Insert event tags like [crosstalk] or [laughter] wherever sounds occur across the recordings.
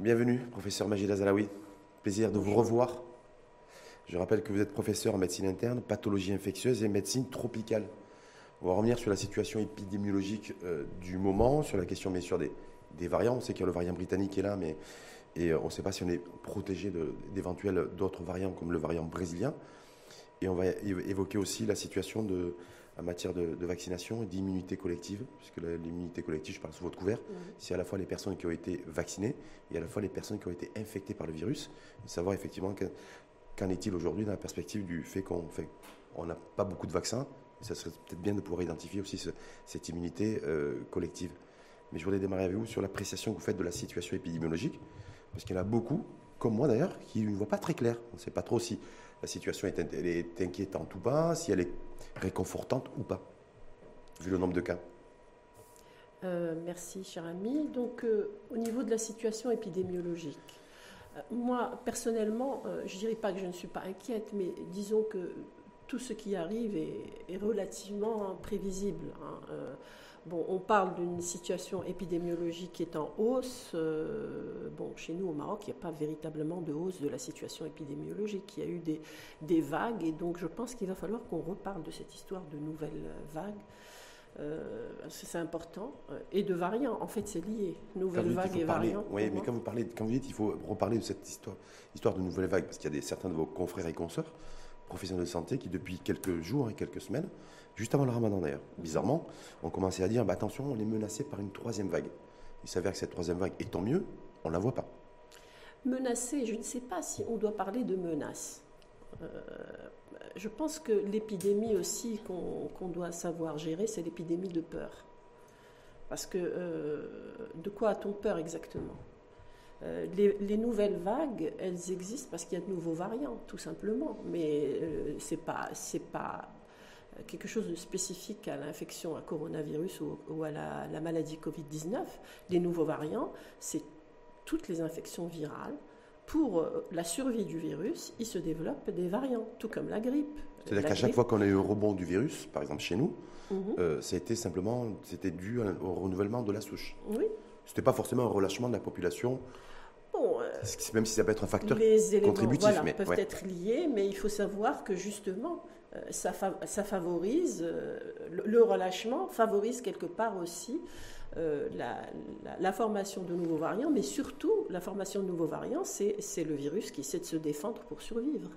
Bienvenue, professeur Majid Azalaoui. Plaisir de vous revoir. Je rappelle que vous êtes professeur en médecine interne, pathologie infectieuse et médecine tropicale. On va revenir sur la situation épidémiologique euh, du moment, sur la question bien sûr des, des variants. On sait qu'il y a le variant britannique qui est là, mais et, euh, on ne sait pas si on est protégé d'éventuels d'autres variants comme le variant brésilien. Et on va évoquer aussi la situation de, en matière de, vaccination et d'immunité collective, puisque l'immunité collective, je parle sous votre couvert, c'est à la fois les personnes qui ont été vaccinées et à la fois les personnes qui ont été infectées par le virus. savoir effectivement qu'en est-il aujourd'hui dans la perspective du fait qu'on on n'a pas beaucoup de vaccins. Et ça serait peut-être bien de pouvoir identifier aussi cette immunité euh, collective. Mais je voulais démarrer avec vous sur l'appréciation que vous faites de la situation épidémiologique, parce qu'il y en a beaucoup, comme moi d'ailleurs, qui ne voient pas très clair. On ne sait pas trop si la situation est, est inquiétante ou pas, si elle est réconfortante ou pas, vu le nombre de cas euh, Merci, cher ami. Donc, euh, au niveau de la situation épidémiologique, euh, moi, personnellement, je ne dirais pas que je ne suis pas inquiète, mais disons que tout ce qui arrive est, relativement prévisible. Hein. Bon, on parle d'une situation épidémiologique qui est en hausse. Euh, bon, chez nous au Maroc, il n'y a pas véritablement de hausse de la situation épidémiologique. Il y a eu des, des vagues et donc je pense qu'il va falloir qu'on reparle de cette histoire de nouvelles vagues. Euh, c'est important. Et de variants, en fait, c'est lié. Nouvelles vagues et variants. Oui, mais quand vous, parlez, quand vous dites qu'il faut reparler de cette histoire, histoire de nouvelles vagues, parce qu'il y a des, certains de vos confrères et consoeurs, professionnels de santé, qui depuis quelques jours et quelques semaines, juste avant le ramadan d'ailleurs, bizarrement, on commençait à dire bah, attention, on est menacé par une troisième vague. Il s'avère que cette troisième vague, et tant mieux, on ne la voit pas. Menacé, je ne sais pas si on doit parler de menace. Euh, je pense que l'épidémie aussi qu'on doit savoir gérer, c'est l'épidémie de peur. Parce que euh, de quoi a-t-on peur exactement? Euh, les, nouvelles vagues, elles existent parce qu'il y a de nouveaux variants, tout simplement. Mais ce n'est pas, pas quelque chose de spécifique à l'infection à coronavirus ou, à la, maladie Covid-19. Les nouveaux variants, c'est toutes les infections virales. Pour euh, la survie du virus, il se développe des variants, tout comme la grippe. C'est-à-dire qu'à chaque fois qu'on a eu un rebond du virus, par exemple chez nous, mhm. euh, c'était simplement c'était dû au renouvellement de la souche. Oui. C'était pas forcément un relâchement de la population. Bon, euh, même si ça peut être un facteur les contributif, mais, peuvent être liés, mais il faut savoir que justement, euh, ça, favorise, euh, le, relâchement favorise quelque part aussi euh, la, formation de nouveaux variants, mais surtout la formation de nouveaux variants, c'est le virus qui essaie de se défendre pour survivre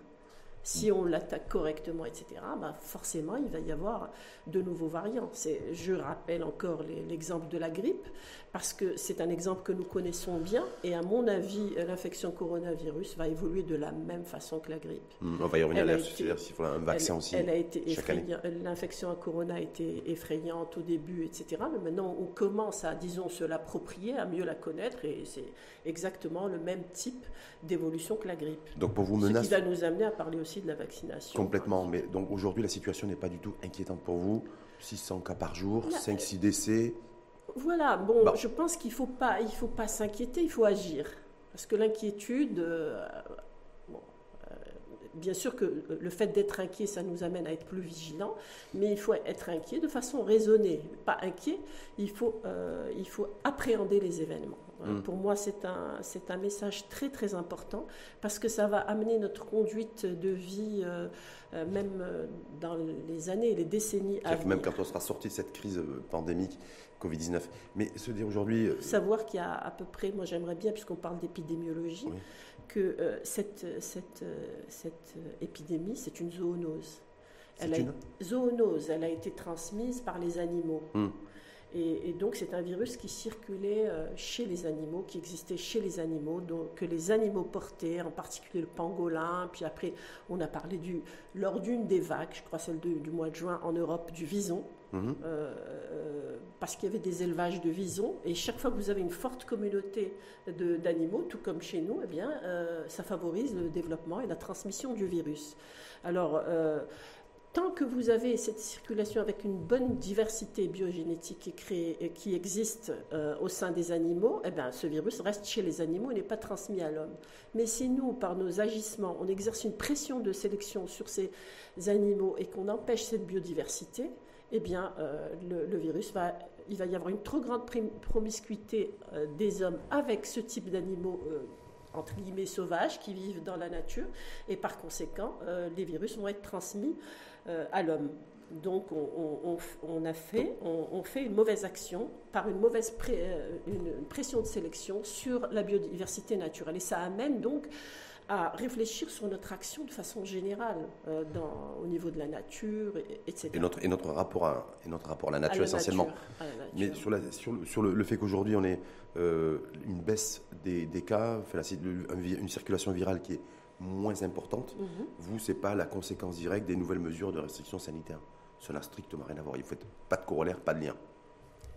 si on l'attaque correctement, etc., bah forcément, il va y avoir de nouveaux variants. Je rappelle encore l'exemple de la grippe, parce que c'est un exemple que nous connaissons bien, et à mon avis, l'infection coronavirus va évoluer de la même façon que la grippe. Hmm, on va y revenir là-dessus, s'il faut un vaccin aussi. Elle a été L'infection à corona a été effrayante au début, etc., mais maintenant, on commence à, disons, se l'approprier, à mieux la connaître, et c'est exactement le même type d'évolution que la grippe. Donc pour vous, menace... Ce qui va nous amener à parler aussi de la vaccination. Complètement. Mais donc aujourd'hui, la situation n'est pas du tout inquiétante pour vous. 600 cas par jour, 5-6 décès. Voilà. Bon, je pense qu'il ne faut pas, il faut pas s'inquiéter, il faut agir. Parce que l'inquiétude, euh, euh, bien sûr que le fait d'être inquiet, ça nous amène à être plus vigilants, mais il faut être inquiet de façon raisonnée. Pas inquiet, il faut, euh, il faut appréhender les événements. Mm. Pour moi, c'est un, c'est un message très très important parce que ça va amener notre conduite de vie, euh, euh, même euh, dans les années et les décennies à venir. Même quand on sera sorti de cette crise pandémique Covid-19. Mais se dire aujourd'hui... Savoir qu'il y a à peu près, moi j'aimerais bien, puisqu'on parle d'épidémiologie, que cette, cette, cette épidémie, c'est une zoonose. Elle une... zoonose, elle a été transmise par les animaux. Mm. Et, donc c'est un virus qui circulait euh, chez les animaux, qui existait chez les animaux, donc, que les animaux portaient, en particulier le pangolin. Puis après, on a parlé du, lors d'une des vagues, je crois celle du mois de juin en Europe, du vison. Mhm. Euh, euh, parce qu'il y avait des élevages de visons, et chaque fois que vous avez une forte communauté d'animaux, tout comme chez nous, eh bien, ça favorise le développement et la transmission du virus. Alors, tant que vous avez cette circulation avec une bonne diversité biogénétique qui, qui existe euh, au sein des animaux, eh bien, ce virus reste chez les animaux et n'est pas transmis à l'homme. Mais si nous, par nos agissements, on exerce une pression de sélection sur ces animaux et qu'on empêche cette biodiversité, eh bien, euh, le, virus va il va y avoir une trop grande promiscuité des hommes avec ce type d'animaux entre guillemets sauvages qui vivent dans la nature et par conséquent les virus vont être transmis à l'homme. Donc on, a fait, on, fait une mauvaise action par une mauvaise une pression de sélection sur la biodiversité naturelle. Et ça amène donc à réfléchir sur notre action de façon générale euh, dans, au niveau de la nature, etc. Et notre, et notre, rapport, à, et notre rapport à la nature essentiellement. Mais sur, la, sur, le, sur le, fait qu'aujourd'hui on ait euh, une baisse des, des cas, une circulation virale qui est moins importante, mhm. vous, ce n'est pas la conséquence directe des nouvelles mesures de restriction sanitaire. Ça n'a strictement rien à voir. Il faut pas de corollaire, pas de lien.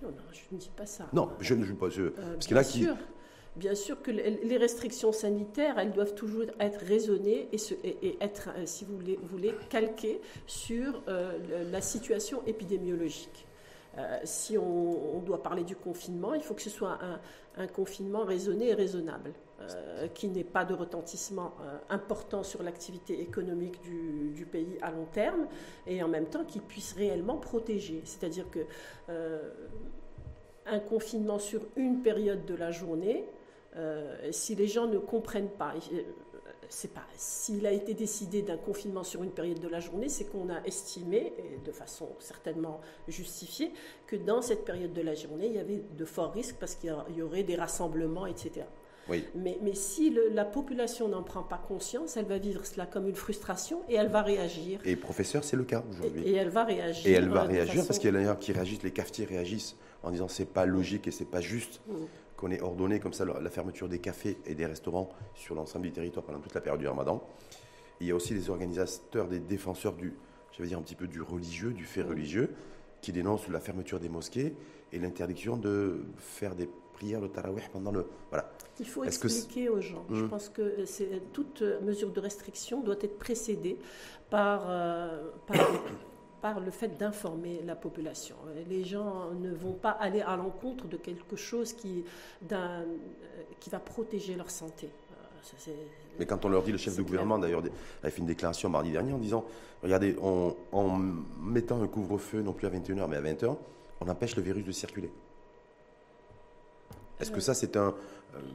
Non, non, je ne dis pas ça. Non, je ne joue pas. Je, euh, parce que là, qui, Bien sûr que les restrictions sanitaires, elles doivent toujours être raisonnées et, être, euh, si vous voulez, calquées sur euh, la situation épidémiologique. Euh, si on, doit parler du confinement, il faut que ce soit un, confinement raisonné et raisonnable, qui n'ait pas de retentissement important sur l'activité économique du, pays à long terme, et en même temps qui puisse réellement protéger. C'est-à-dire que un confinement sur une période de la journée, euh, si les gens ne comprennent pas, euh, c'est pas s'il a été décidé d'un confinement sur une période de la journée, c'est qu'on a estimé, et de façon certainement justifiée, que dans cette période de la journée, il y avait de forts risques parce qu'il y aurait des rassemblements, etc. Oui. Mais, mais, si la population n'en prend pas conscience, elle va vivre cela comme une frustration et elle va réagir. Et professeur, c'est le cas aujourd'hui. Et, elle va réagir. Et elle va réagir parce qu'il y a qui réagissent, les cafetiers réagissent en disant c'est pas logique et c'est pas juste. Mm qu'on ait ordonné comme ça la fermeture des cafés et des restaurants sur l'ensemble du territoire pendant toute la période du ramadan. il y a aussi des organisateurs, des défenseurs du, je vais dire un petit peu du religieux, du fait religieux, qui dénoncent la fermeture des mosquées et l'interdiction de faire des prières le tarawih pendant le... Voilà. Il faut expliquer aux gens. Je hmm. pense que toute mesure de restriction doit être précédée par, euh, par par le fait d'informer la population. Les gens ne vont pas aller à l'encontre de quelque chose qui, euh, qui va protéger leur santé. Euh, Mais quand on leur dit, le chef de gouvernement d'ailleurs a fait une déclaration mardi dernier en disant, regardez, en mettant un couvre-feu non plus à 21h mais à 20h, on empêche le virus de circuler. Est-ce que ça, c'est un,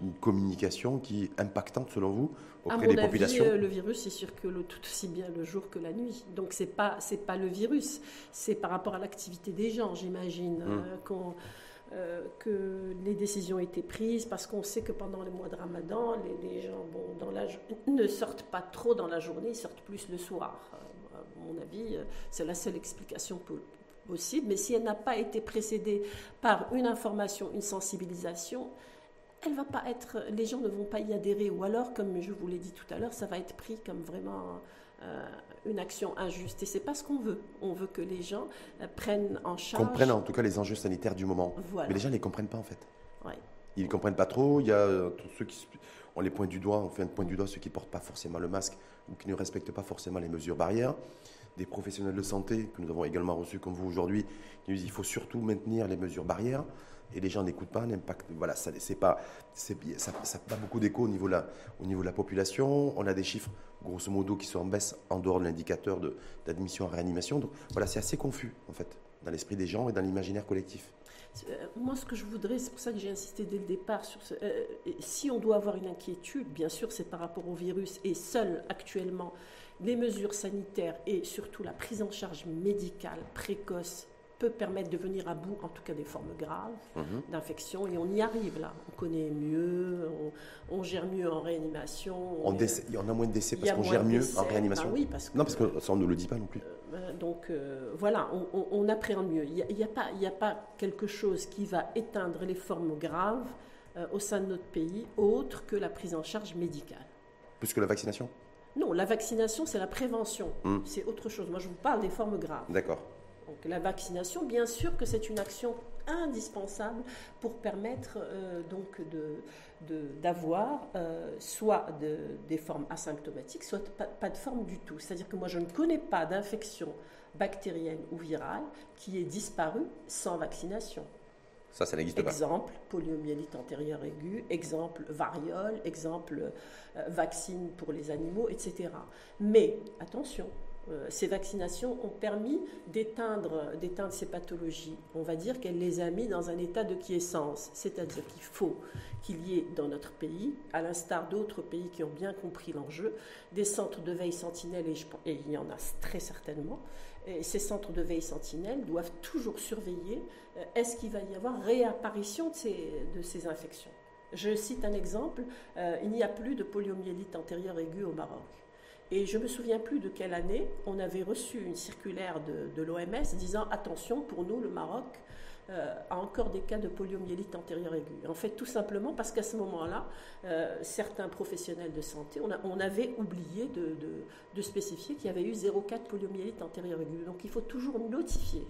une communication qui est impactante selon vous auprès des populations euh, Le virus, il circule tout aussi bien le jour que la nuit. Donc c'est pas c'est pas le virus, c'est par rapport à l'activité des gens, j'imagine, hum. euh, euh, que les décisions étaient prises parce qu'on sait que pendant les mois de Ramadan, les, gens bon, dans la, ne sortent pas trop dans la journée, ils sortent plus le soir. à mon avis, c'est la seule explication possible. Mais si elle n'a pas été précédée par une information, une sensibilisation, elle va pas être, les gens ne vont pas y adhérer, ou alors, comme je vous l'ai dit tout à l'heure, ça va être pris comme vraiment euh, une action injuste. Et c'est pas ce qu'on veut. On veut que les gens euh, prennent en charge. Comprennent en tout cas les enjeux sanitaires du moment. Mais les gens ne les comprennent pas en fait. Ouais. Ils ne comprennent pas trop. Il y a euh, tous ceux qui, on les pointe du doigt, on fait un point du doigt ceux qui ne portent pas forcément le masque ou qui ne respectent pas forcément les mesures barrières. Des professionnels de santé que nous avons également reçus comme vous aujourd'hui, qui nous disent qu'il faut surtout maintenir les mesures barrières et les gens n'écoutent pas, l'impact, voilà, ça c'est pas, ça n'a pas beaucoup d'écho au, niveau de la, au niveau de la population. On a des chiffres, grosso modo, qui sont en baisse en dehors de l'indicateur d'admission en réanimation. Donc voilà, c'est assez confus, en fait, dans l'esprit des gens et dans l'imaginaire collectif. Euh, moi, ce que je voudrais, c'est pour ça que j'ai insisté dès le départ sur ce. Euh, si on doit avoir une inquiétude, bien sûr, c'est par rapport au virus et seul actuellement les mesures sanitaires et surtout la prise en charge médicale précoce peut permettre de venir à bout, en tout cas des formes graves mhm. d'infection, et on y arrive là. On connaît mieux, on, gère mieux en réanimation. On il y en a moins de décès parce qu'on gère mieux en réanimation. Ben oui, parce que, non, parce que ça on ne le dit pas non plus. Euh, donc euh, voilà, on, appréhende mieux. Il n'y a, pas, a pas quelque chose qui va éteindre les formes graves euh, au sein de notre pays, autre que la prise en charge médicale. Plus que la vaccination? Non, la vaccination, c'est la prévention. Hmm. C'est autre chose. Moi, je vous parle des formes graves. D'accord. Donc la vaccination, bien sûr que c'est une action indispensable pour permettre euh, donc d'avoir euh, soit des formes asymptomatiques, soit pas, de forme du tout. C'est-à-dire que moi je ne connais pas d'infection bactérienne ou virale qui ait disparu sans vaccination. Ça, ça n'existe pas. Exemple, poliomyélite antérieure aiguë, exemple, variole, exemple, euh, vaccine pour les animaux, etc. Mais attention, Euh, ces vaccinations ont permis d'éteindre, d'éteindre ces pathologies. On va dire qu'elle les a mis dans un état de quiescence, c'est-à-dire qu'il faut qu'il y ait dans notre pays, à l'instar d'autres pays qui ont bien compris l'enjeu, des centres de veille sentinelle, et, il y en a très certainement, et ces centres de veille sentinelle doivent toujours surveiller euh, est-ce qu'il va y avoir réapparition de ces, de ces infections? Je cite un exemple, euh, il n'y a plus de poliomyélite antérieure aiguë au Maroc. Et je ne me souviens plus de quelle année on avait reçu une circulaire de, l'OMS disant attention, pour nous, le Maroc euh, a encore des cas de poliomyélite antérieure aiguë. En fait, tout simplement parce qu'à ce moment-là, euh, certains professionnels de santé, on, avait oublié de, de spécifier qu'il y avait eu 0,4 poliomyélite antérieure aiguë. Donc il faut toujours notifier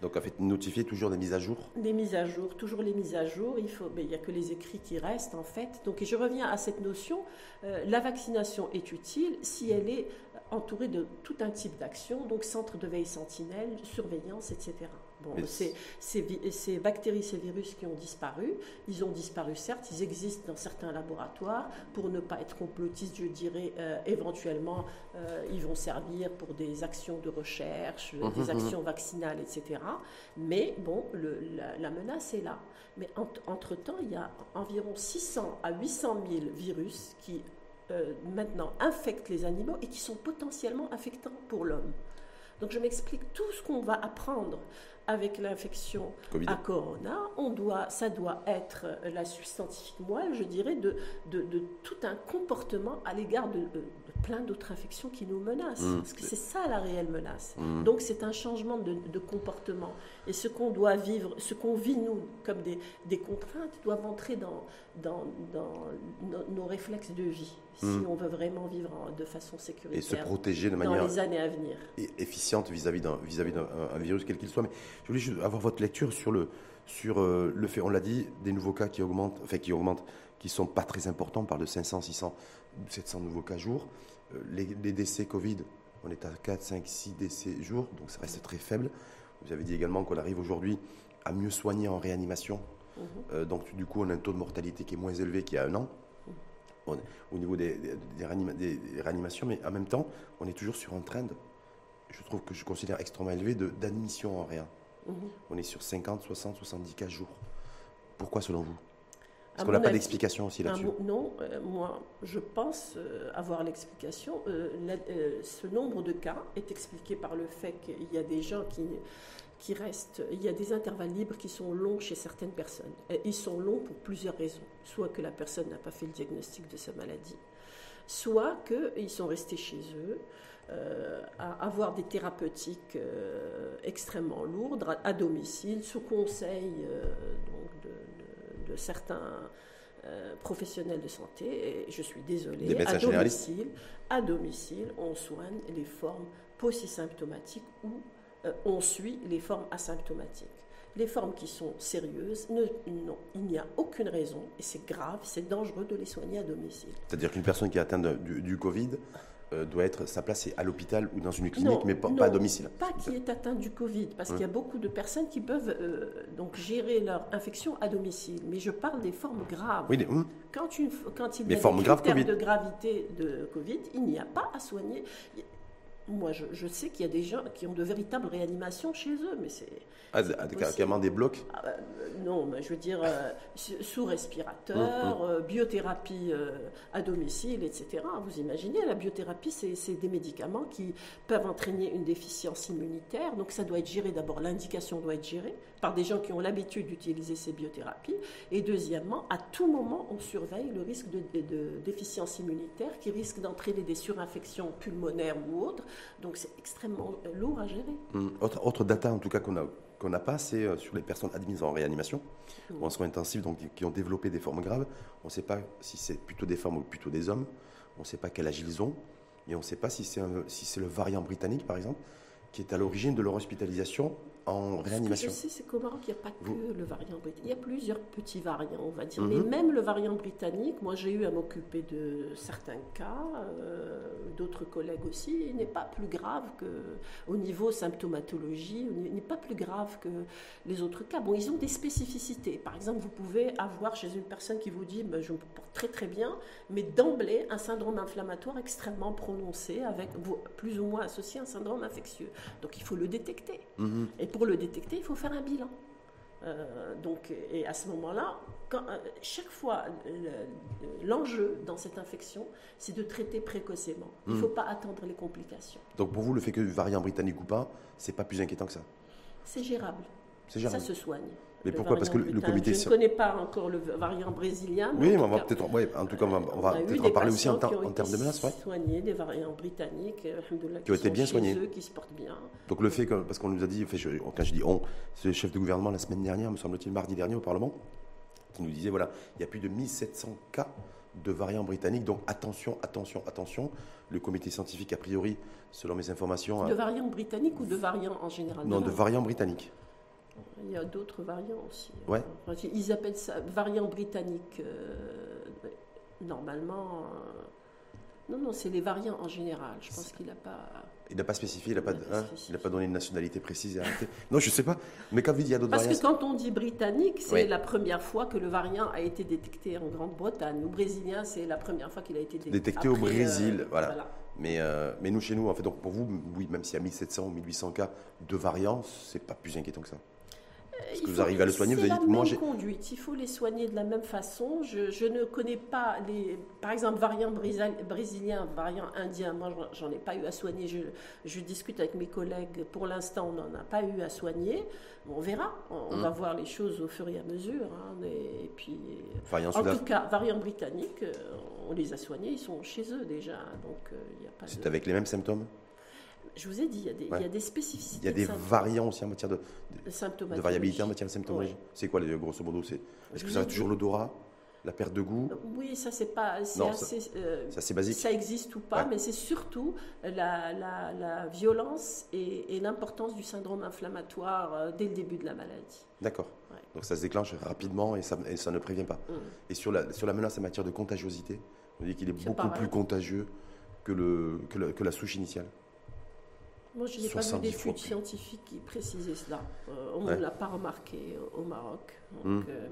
donc, en fait, notifier toujours des mises à jour Des mises à jour, toujours les mises à jour. Il faut, il n'y a que les écrits qui restent, en fait. Donc, je reviens à cette notion. Euh, la vaccination est utile si elle est entourée de tout un type d'action, donc centre de veille sentinelle, surveillance, etc. Bon, ces, ces, bactéries, ces virus qui ont disparu, ils ont disparu certes, ils existent dans certains laboratoires. Pour ne pas être complotiste, je dirais euh, éventuellement, euh, ils vont servir pour des actions de recherche, mmh, des mmh, mmh. actions vaccinales, etc. Mais bon, le, la, menace est là. Mais entre-temps, il y a environ 600 à 800 000 virus qui euh, maintenant infectent les animaux et qui sont potentiellement affectants pour l'homme. Donc je m'explique tout ce qu'on va apprendre avec l'infection à corona, on doit, ça doit être la suite scientifique moelle, je dirais, de, de, tout un comportement à l'égard de, plein d'autres infections qui nous menacent. Mmh. Parce que c'est ça la réelle menace. Mmh. Donc c'est un changement de, comportement. Et ce qu'on doit vivre, ce qu'on vit nous comme des, des contraintes, doivent entrer dans, dans, dans nos, réflexes de vie. Si mmh. on veut vraiment vivre de façon sécuritaire. Et se protéger de manière. Dans les années à venir. Efficiente vis-à-vis d'un, vis-à-vis d'un virus, quel qu'il soit. Mais je voulais juste avoir votre lecture sur le, sur euh, le fait, on l'a dit, des nouveaux cas qui augmentent, enfin qui augmentent, qui sont pas très importants, on parle de 500, 600, 700 nouveaux cas jour. Euh, les, décès Covid, on est à 4, 5, 6 décès jour, donc ça reste très faible. Vous avez dit également qu'on arrive aujourd'hui à mieux soigner en réanimation. Mhm. Euh, donc du coup, on a un taux de mortalité qui est moins élevé qu'il y a un an. au niveau des, des, réanimations, mais en même temps, on est toujours sur un trend, je trouve que je considère extrêmement élevé, d'admission en réa. Mhm. On est sur 50, 60, 70 cas jour. Pourquoi selon vous? Est-ce qu'on n'a pas d'explication aussi là-dessus Non, euh, moi je pense euh, avoir l'explication. Euh, ce nombre de cas est expliqué par le fait qu'il y a des gens qui, qui restent, il y a des intervalles libres qui sont longs chez certaines personnes. ils sont longs pour plusieurs raisons. Soit que la personne n'a pas fait le diagnostic de sa maladie, soit qu'ils sont restés chez eux, euh, à avoir des thérapeutiques euh, extrêmement lourdes à, domicile, sous conseil euh, de, certains professionnels de santé. Et je suis désolée, à domicile, à domicile, on soigne les formes post-symptomatiques ou on suit les formes asymptomatiques. Les formes qui sont sérieuses, non, il n'y a aucune raison, et c'est grave, c'est dangereux de les soigner à domicile. C'est-à-dire qu'une personne qui est atteinte du, du Covid euh, doit être sa place est à l'hôpital ou dans une clinique, mais pas, à domicile. Pas qui est atteint du Covid, parce qu'il y a beaucoup de personnes qui peuvent euh, donc gérer leur infection à domicile. Mais je parle des formes graves. Oui, hum. quand, une, quand il y a des critères de gravité de Covid, il n'y a pas à soigner. Moi, je, sais qu'il y a des gens qui ont de véritables réanimations chez eux, mais c'est. Ah, carrément des blocs ah, bah, euh, Non, mais je veux dire, euh, sous respirateur, hum, hum. Euh, biothérapie à domicile, etc. Vous imaginez, la biothérapie, c'est des médicaments qui peuvent entraîner une déficience immunitaire. Donc, ça doit être géré d'abord, l'indication doit être gérée par des gens qui ont l'habitude d'utiliser ces biothérapies. Et deuxièmement, à tout moment, on surveille le risque de, déficience immunitaire qui risque d'entraîner des surinfections pulmonaires ou autres. Donc c'est extrêmement lourd à gérer. Hum, autre, data en tout cas qu'on a qu'on n'a pas, c'est euh, sur les personnes admises en réanimation ou en soins intensifs, donc qui ont développé des formes graves. On ne sait pas si c'est plutôt des femmes ou plutôt des hommes. On ne sait pas quel âge ils ont. Et on ne sait pas si c'est si le variant britannique, par exemple, qui est à l'origine de leur hospitalisation en réanimation. Ce que je sais, c'est qu'au Maroc, il n'y a pas que le variant britannique. Il y a plusieurs petits variants, on va dire. Mais mhm. même le variant britannique, moi j'ai eu à m'occuper de certains cas, euh, d'autres collègues aussi, il n'est pas plus grave que, au niveau symptomatologie, il n'est pas plus grave que les autres cas. Bon, ils ont des spécificités. Par exemple, vous pouvez avoir chez une personne qui vous dit ben, Je me porte très très bien, mais d'emblée, un syndrome inflammatoire extrêmement prononcé, avec plus ou moins associé à un syndrome infectieux. Donc il faut le détecter. Mhm. Et pour le détecter, il faut faire un bilan. Euh, donc, et à ce moment-là, euh, chaque fois, l'enjeu dans cette infection, c'est de traiter précocement. Il ne mhm. faut pas attendre les complications. Donc pour vous, le fait que variant britannique ou pas, c'est pas plus inquiétant que ça? C'est gérable. Ça se soigne. Mais pourquoi? Parce que le, comité. Je ne connais pas encore le variant brésilien. Oui, mais on va peut-être. en tout cas, on va, peut-être en parler aussi en, termes de menaces. Ouais. Soignés, des variants britanniques, euh, qui, ont été bien soignés. qui se portent bien. Donc le fait que, parce qu'on nous a dit, quand je dis on, c'est le chef de gouvernement la semaine dernière, me semble-t-il, mardi dernier au Parlement, qui nous disait voilà, il y a plus de 1700 cas de variants britanniques. Donc attention, attention, attention. Le comité scientifique, a priori, selon mes informations. De variants britanniques ou de variants en général? Non, de variants britanniques. Il y a d'autres variants aussi. Ouais. Ils appellent ça variant britannique. Euh, normalement, euh, non, non, c'est les variants en général. Je pense qu'il n'a pas. Il n'a pas spécifié, il n'a pas, hein, pas, donné une nationalité précise. non, je ne sais pas. Mais quand vous il y a d'autres variants. Parce que quand on dit britannique, c'est la première fois que le variant a été détecté en Grande-Bretagne. Ou brésilien, c'est la première fois qu'il a été détecté. Détecté au Brésil, euh, voilà. Mais, mais nous, chez nous, en fait, donc pour vous, oui, même s'il y a 1700 ou 1800 cas de variants, c'est pas plus inquiétant que ça. Est-ce que vous arrivez à le soigner C'est la même conduite. Il faut les soigner de la même façon. Je, ne connais pas les, par exemple, variant brésilien, variant indien. Moi, j'en ai pas eu à soigner. Je, discute avec mes collègues. Pour l'instant, on n'en a pas eu à soigner. on verra. On, va hum. voir les choses au fur et à mesure. Hein. et puis, en tout cas, variant britannique, euh, on les a soignés. Ils sont chez eux déjà. Donc, euh, il a pas. C'est avec les mêmes symptômes? Je vous ai dit, il y a des, il y a des spécificités. Il y a des variants aussi en matière de, de, variabilité en matière de symptomologie. C'est quoi, grosso modo Est-ce que ça a toujours l'odorat la perte de goût? Oui, ça c'est pas, assez, euh, ça, basique. Ça existe ou pas, mais c'est surtout la, la, violence et, l'importance du syndrome inflammatoire euh, dès le début de la maladie. D'accord. Donc ça se déclenche rapidement et ça, et ça ne prévient pas. Mm. Et sur la, sur la menace en matière de contagiosité, on dit qu'il est, beaucoup plus contagieux que, le, que, que la souche initiale. Moi, je n'ai pas vu d'études scientifiques qui précisaient cela. Euh, on ne l'a pas remarqué au Maroc. Donc, hmm. euh,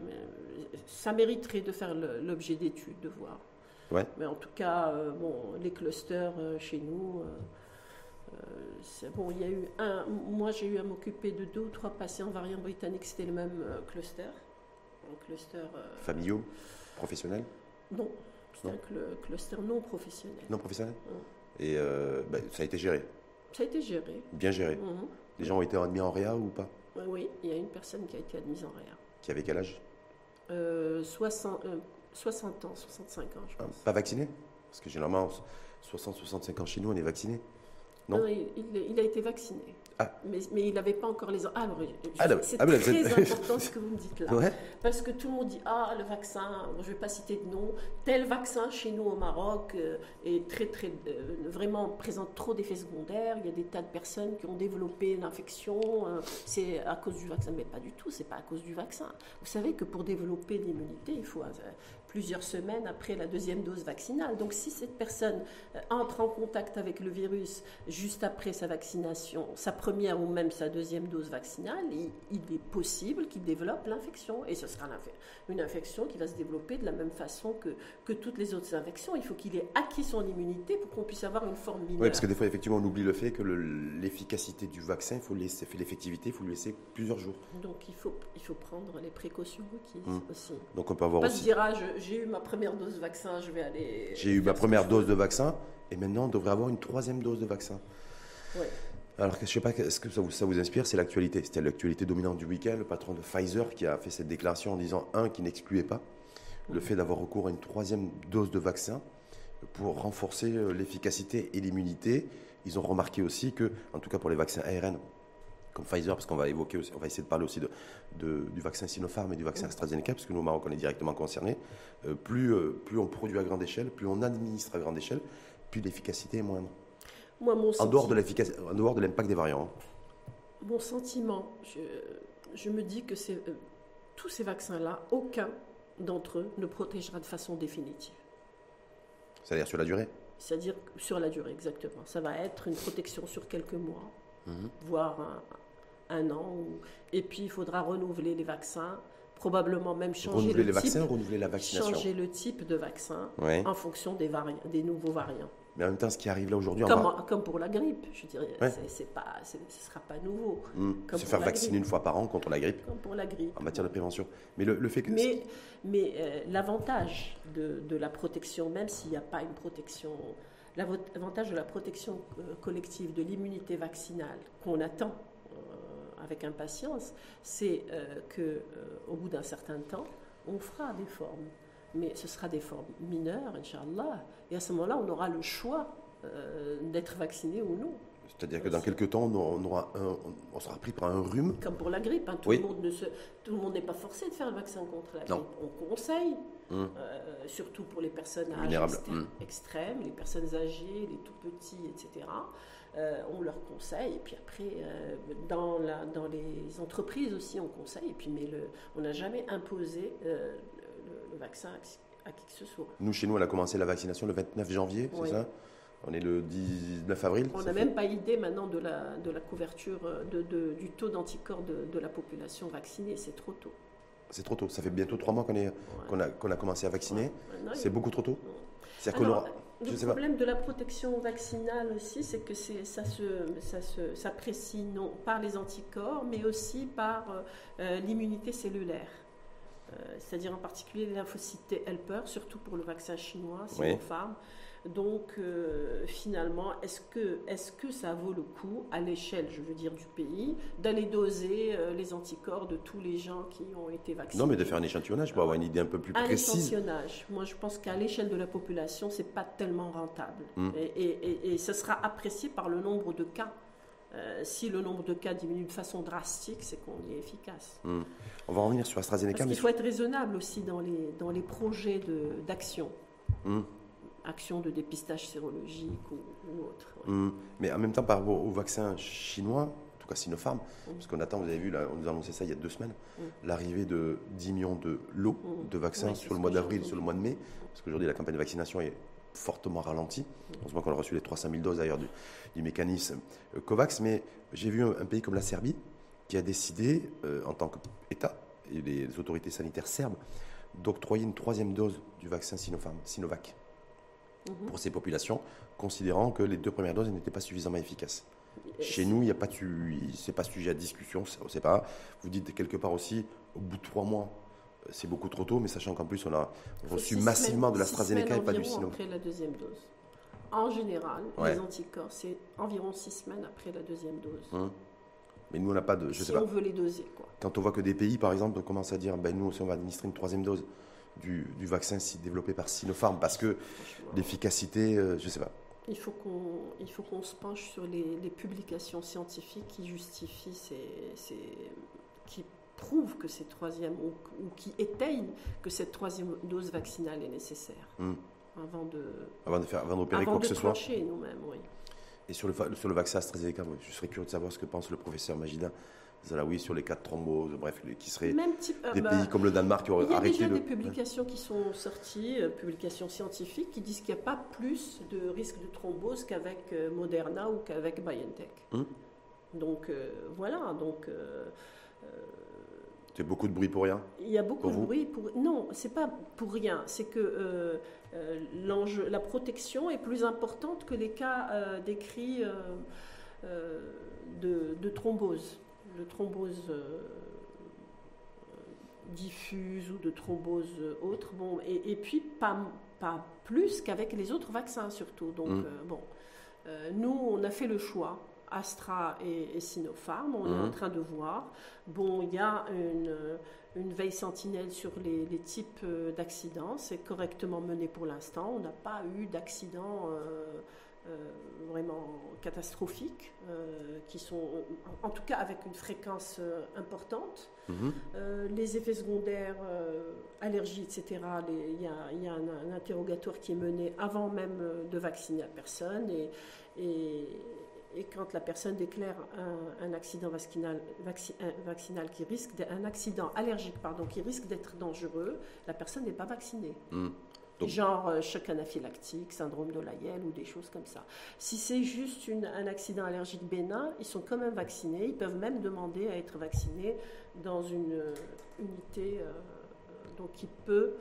ça mériterait de faire l'objet d'études, de voir. Ouais. Mais en tout cas, euh, bon, les clusters chez nous, bon. Il y a eu un. Moi, j'ai eu à m'occuper de deux ou trois patients variants britanniques. C'était le même cluster. Un cluster. Familiaux, professionnels? Non, c'est un cluster non professionnel. Non professionnel? Et ben, ça a été géré? Ça a été géré. Bien géré. Mhm. Les gens ont été admis en réa ou pas? Oui, il y a une personne qui a été admise en réa. Qui avait quel âge? 60, euh, 60 euh, ans, 65 ans, je ah, pense. Pas vacciné? Parce que généralement, 60-65 ans chez nous, on est vacciné. Non, non il, a été vacciné. Ah. Mais, mais, il n'avait pas encore les. Ah, ah c'est ah, très important ce que vous me dites là. Parce que tout le monde dit Ah, le vaccin, je ne vais pas citer de nom, tel vaccin chez nous au Maroc euh, est très, très. Euh, vraiment présente trop d'effets secondaires. Il y a des tas de personnes qui ont développé l'infection. Euh, c'est à cause du vaccin. Mais pas du tout, c'est pas à cause du vaccin. Vous savez que pour développer l'immunité, il faut plusieurs semaines après la deuxième dose vaccinale. Donc si cette personne euh, entre en contact avec le virus juste après sa vaccination, sa première ou même sa deuxième dose vaccinale, il, est possible qu'il développe l'infection. Et ce sera une infection qui va se développer de la même façon que, que toutes les autres infections. Il faut qu'il ait acquis son immunité pour qu'on puisse avoir une forme mineure. Oui, parce que des fois, effectivement, on oublie le fait que l'efficacité du vaccin, il faut laisser l'effectivité, il faut lui laisser plusieurs jours. Donc il faut, il faut prendre les précautions requises hum. aussi. Donc on peut avoir aussi j'ai eu ma première dose de vaccin, je vais aller. J'ai eu ma première dose de vaccin et maintenant on devrait avoir une troisième dose de vaccin. Oui. Alors, je ne sais pas ce que ça vous, ça vous inspire, c'est l'actualité. C'était l'actualité dominante du week-end, le patron de Pfizer qui a fait cette déclaration en disant, un, qui n'excluait pas le fait d'avoir recours à une troisième dose de vaccin pour renforcer euh, l'efficacité et l'immunité. Ils ont remarqué aussi que, en tout cas pour les vaccins ARN, comme Pfizer, parce qu'on va évoquer aussi, on va essayer de parler aussi de, du vaccin Sinopharm et du vaccin AstraZeneca, parce que nous, au Maroc, on est directement concernés. Euh, plus, euh, plus on produit à grande échelle, plus on administre à grande échelle, plus l'efficacité est moindre. Moi, mon en dehors de l'efficacité, en dehors de l'impact des variants. Hein. Mon sentiment, je, me dis que c'est, tous ces vaccins-là, aucun d'entre eux ne protégera de façon définitive. C'est-à-dire sur la durée? C'est-à-dire sur la durée, exactement. Ça va être une protection sur quelques mois, mhm. voire un, an. Et puis, il faudra renouveler les vaccins, probablement même changer renouveler le les vaccins, renouveler la vaccination. Changer le type de vaccin en fonction des, des nouveaux variants. Mais en même temps, ce qui arrive là aujourd'hui. Comme, comme, pour la grippe, je dirais. C'est pas, ce ne sera pas nouveau. Mmh. Se faire vacciner une fois par an contre la grippe. Comme pour la grippe. En matière de prévention. Mais le, fait que. Mais, mais euh, l'avantage de, de, la protection, même s'il n'y a pas une protection. L'avantage de la protection euh, collective, de l'immunité vaccinale qu'on attend avec impatience, c'est que qu'au bout d'un certain temps, on fera des formes mais ce sera des formes mineures, Inch'Allah. Et à ce moment-là, on aura le choix euh, d'être vacciné ou non. C'est-à-dire que dans quelques temps, on, aura on sera pris par un rhume. Comme pour la grippe, hein. tout, le monde ne tout le monde n'est pas forcé de faire le vaccin contre la grippe. On conseille, hum. euh, surtout pour les personnes hum. extrêmes, les personnes âgées, les tout petits, etc. Euh, on leur conseille, et puis après, dans, la, dans les entreprises aussi, on conseille, et puis, mais le, on n'a jamais imposé vaccin à, qui que ce soit. Nous, chez nous, on a commencé la vaccination le 29 janvier, c'est ça? On est le 19 avril. On n'a même pas idée maintenant de la, de la couverture, euh, de, du taux d'anticorps de, la population vaccinée. C'est trop tôt. C'est trop tôt. Ça fait bientôt trois mois qu'on a, a, commencé à vacciner. C'est beaucoup trop tôt? Alors, le problème de la protection vaccinale aussi, c'est que ça s'apprécie se, non par les anticorps, mais aussi par euh, euh, l'immunité cellulaire. Euh, c'est-à-dire en particulier les lymphocytes helper, surtout pour le vaccin chinois, Sinopharm. Donc euh, finalement, est-ce que, est que ça vaut le coup, à l'échelle, je veux dire, du pays, d'aller doser euh, les anticorps de tous les gens qui ont été vaccinés? Non, mais de faire un échantillonnage pour avoir une idée un peu plus précise. Un échantillonnage. Moi, je pense qu'à l'échelle de la population, c'est pas tellement rentable. Hmm. Et, et, ce sera apprécié par le nombre de cas. Euh, si le nombre de cas diminue de façon drastique, c'est qu'on est efficace. Hmm. On va revenir sur AstraZeneca. Parce il faut être raisonnable aussi dans les, dans les projets d'action. Hmm. Action de dépistage sérologique ou, autre. Hmm. Mais en même temps, par rapport au vaccin chinois, en tout cas Sinopharm, parce qu'on attend, vous avez vu, là, on nous a annoncé ça il y a deux semaines, l'arrivée de 10 millions de lots de vaccins sur le mois d'avril, sur le mois de mai, parce qu'aujourd'hui la campagne de vaccination est fortement ralentie. Heureusement qu'on a reçu les 300 000 doses d'ailleurs du, du mécanisme euh, COVAX, mais j'ai vu un, pays comme la Serbie qui a décidé, euh, en tant qu'État, et les, autorités sanitaires serbes, d'octroyer une troisième dose du vaccin Sinopharm, Sinovac mhm. pour ces populations, considérant que les deux premières doses n'étaient pas suffisamment efficaces. Chez nous, il n'y a pas, c'est pas sujet à discussion, c'est pas. Vous dites quelque part aussi, au bout de trois mois, euh, c'est beaucoup trop tôt, mais sachant qu'en plus on a reçu massivement de l'AstraZeneca et pas du Sinovac. Après la deuxième dose en général, les anticorps, c'est environ six semaines après la deuxième dose. Hum. Mais nous, on n'a pas de. Je si sais on veut les doser. Quoi. Quand on voit que des pays, par exemple, commencent à dire ben, nous aussi, on va administrer une troisième dose du, du vaccin développé par Sinopharm parce que l'efficacité, euh, je ne sais pas. Il faut qu'on faut qu'on se penche sur les, publications scientifiques qui justifient ces, qui prouvent que cette troisième ou, qui éteignent que cette troisième dose vaccinale est nécessaire. Hum avant de, avant de faire, avant d'opérer quoi que ce soit. nous-mêmes, oui. Et sur le, sur le vaccin AstraZeneca, je serais curieux de savoir ce que pense le professeur Magida Zalaoui sur les cas de thrombose, bref, qui seraient euh, des bah, pays comme le Danemark qui auraient arrêté. Il y a déjà des publications qui sont sorties, euh, publications scientifiques, qui disent qu'il n'y a pas plus de risque de thrombose qu'avec euh, Moderna ou qu'avec BioNTech. Hum. Donc voilà, donc c'est beaucoup de bruit pour rien Il y a beaucoup de bruit pour... Non, c'est pas pour rien. C'est que euh, la protection est plus importante que les cas décrits de, thrombose. De thrombose diffuse ou de thrombose autre. Bon, et, puis, pas, pas plus qu'avec les autres vaccins, surtout. Donc, mmh. bon, nous, on a fait le choix Astra et, Sinopharm. On est en mhm. train de voir. Bon, il y a une, veille sentinelle sur les, types euh, d'accidents. C'est correctement mené pour l'instant. On n'a pas eu d'accidents euh, euh, vraiment catastrophiques, qui sont en tout cas avec une fréquence importante. Mhm. les effets secondaires, allergies, etc., il y a, un, interrogatoire qui est mené avant même de vacciner la personne. et et quand la personne déclare un, accident vaccinal, vaccinal qui risque, un accident allergique pardon, qui risque d'être dangereux, la personne n'est pas vaccinée. Genre euh, choc anaphylactique, syndrome de Lyell ou des choses comme ça. Si c'est juste un accident allergique bénin, ils sont quand même vaccinés. Ils peuvent même demander à être vaccinés dans une euh, unité euh, donc qui peut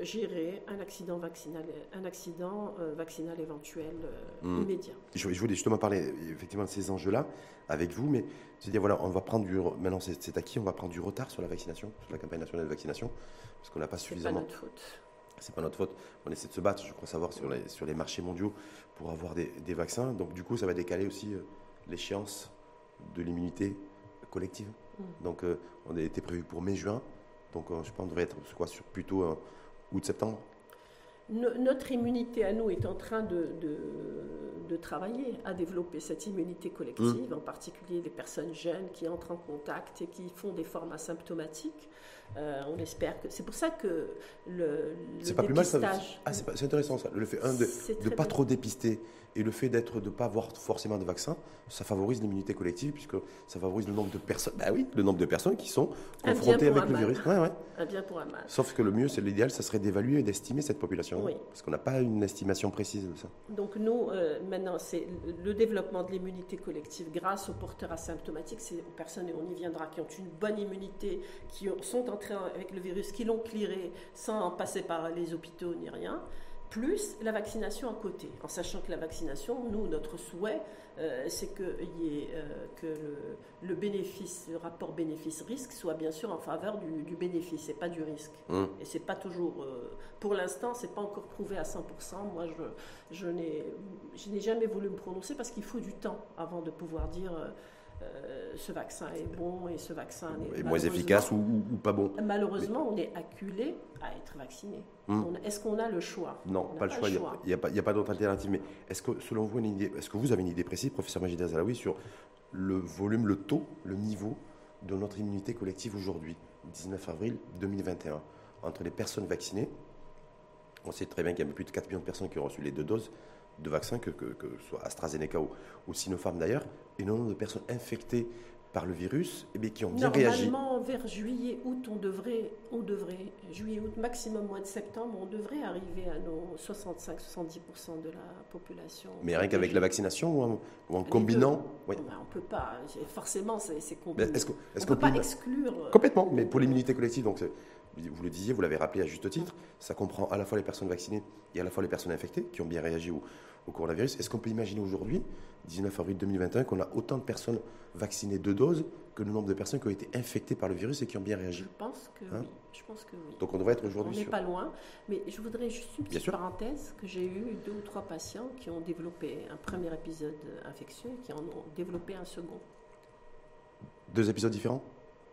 gérer un accident vaccinal, un accident vaccinal éventuel hmm. immédiat. Je, voulais justement parler effectivement de ces enjeux-là avec vous, mais c'est dire voilà, on va prendre du maintenant c'est acquis, on va prendre du retard sur la vaccination, sur la campagne nationale de vaccination, parce qu'on n'a pas suffisamment. Pas notre faute c'est pas notre faute. On essaie de se battre, je crois savoir, sur les, sur les marchés mondiaux pour avoir des, vaccins. Donc du coup, ça va décaler aussi euh, l'échéance de l'immunité collective. Mm. Donc euh, on été prévu pour mai-juin. Donc euh, je pense qu'on devrait être quoi, sur plutôt août-septembre. notre immunité à nous est en train de, de, travailler à développer cette immunité collective, mm. en particulier les personnes jeunes qui entrent en contact et qui font des formes asymptomatiques. Euh, on espère que c'est pour ça que le, c'est pas plus mal ça. Ah, c'est intéressant ça. Le fait un de ne pas trop dépister et le fait d'être de pas avoir forcément de vaccin, ça favorise l'immunité collective puisque ça favorise le nombre de personnes. Bah oui, le nombre de personnes qui sont confrontées avec le virus. Ouais, ouais. Un bien pour un mal. Sauf que le mieux, c'est l'idéal, ça serait d'évaluer et d'estimer cette population, oui. parce qu'on n'a pas une estimation précise de ça. Donc nous, euh, maintenant, c'est le développement de l'immunité collective grâce aux porteurs asymptomatiques, c'est aux personnes et on y viendra qui ont une bonne immunité, qui sont avec le virus, qui l'ont clearé sans passer par les hôpitaux ni rien plus la vaccination à côté, en sachant que la vaccination, nous, notre souhait, euh, c'est que, y ait, euh, que le, bénéfice, le rapport bénéfice-risque soit bien sûr en faveur du, bénéfice et pas du risque. Mmh. Et c'est pas toujours, euh, pour l'instant, c'est pas encore prouvé à 100%. Moi, je, je n'ai jamais voulu me prononcer parce qu'il faut du temps avant de pouvoir dire euh, ce vaccin est bon et ce vaccin est moins efficace ou, pas bon. Malheureusement, on est acculé à être vacciné. Hmm. Est-ce qu'on a le choix? Non, pas le choix. Il n'y a, a, pas, d'autre alternative. Mais est-ce que, selon vous, est-ce que vous avez une idée précise, professeur Majid Azalaoui, sur le volume, le taux, le niveau de notre immunité collective aujourd'hui, 19 avril 2021, entre les personnes vaccinées On sait très bien qu'il y a plus de 4 millions de personnes qui ont reçu les deux doses de vaccins, que, que, que soit AstraZeneca ou, ou Sinopharm d'ailleurs, et le nombre de personnes infectées par le virus et eh bien, qui ont bien réagi. Normalement, vers juillet, août, on devrait, on devrait, juillet, août, maximum mois de septembre, on devrait arriver à nos 65-70% de la population. Mais rien qu'avec la vaccination ou en, ou en combinant oui. On ne peut pas, forcément, c'est compliqué. Est-ce qu'on peut pas exclure. Complètement, mais pour l'immunité collective, donc vous le disiez, vous l'avez rappelé à juste titre, ça comprend à la fois les personnes vaccinées et à la fois les personnes infectées qui ont bien réagi au coronavirus. Est-ce qu'on peut imaginer aujourd'hui, 19 avril 2021, qu'on a autant de personnes vaccinées de doses que le nombre de personnes qui ont été infectées par le virus et qui ont bien réagi? Je pense que hein? oui. Je pense que oui. Donc on devrait être aujourd'hui On n'est pas loin. Mais je voudrais juste une petite parenthèse que j'ai eu deux ou trois patients qui ont développé un premier épisode infectieux et qui en ont développé un second. Deux épisodes différents?